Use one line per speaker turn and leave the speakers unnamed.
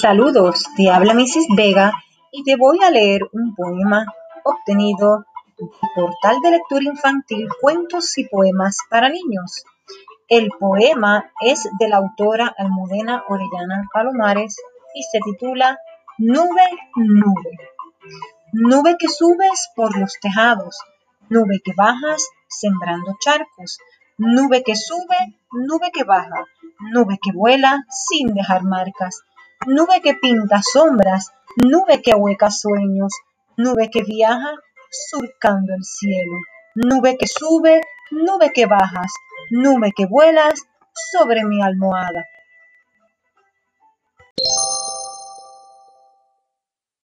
Saludos, te habla Mrs. Vega y te voy a leer un poema obtenido del portal de lectura infantil Cuentos y Poemas para Niños. El poema es de la autora Almudena Orellana Palomares y se titula Nube, nube. Nube que subes por los tejados, nube que bajas sembrando charcos, nube que sube, nube que baja, nube que vuela sin dejar marcas, nube que pinta sombras, nube que ahueca sueños, nube que viaja surcando el cielo, nube que sube, nube que bajas, nube que vuelas sobre mi almohada.